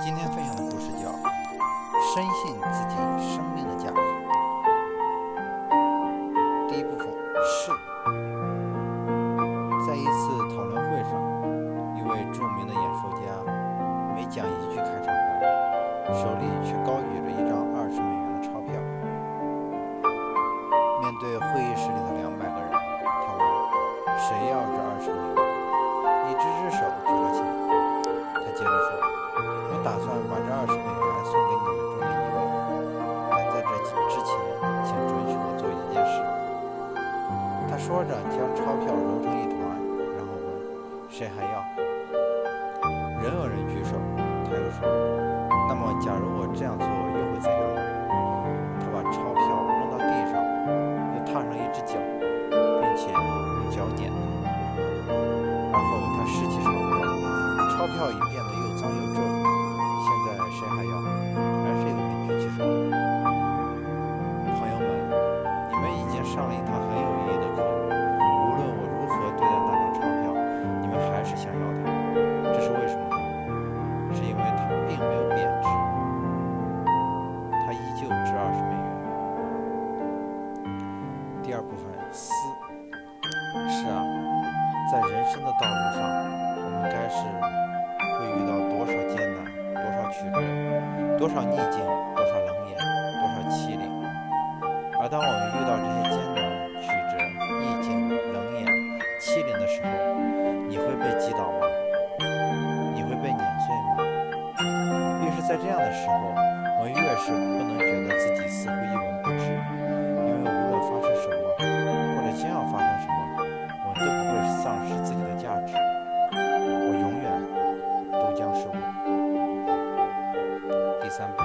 今天分享的故事叫《深信自己生命的价值》。第一部分是，在一次讨论会上，一位著名的演说家每讲一句开场白，手里却高举着一张二十美元的钞票。面对会议室里的两百个人，他问：“谁要这二十美元？”说着，将钞票揉成一团，然后问：“谁还要？”人有人举手。他又说：“那么，假如我这样做，又会怎样？”他把钞票扔到地上，又踏上一只脚，并且用脚碾它。然后他拾起钞票，钞票已变得又脏又思。是啊，在人生的道路上，我们该是会遇到多少艰难？多少曲折，多少逆境，多少冷眼，多少欺凌。而当我们遇到这些艰难、曲折、逆境、冷眼、欺凌的时候，你会被击倒吗？你会被碾碎吗？越是在这样的时候，我们越是不能觉得自己似乎一无 some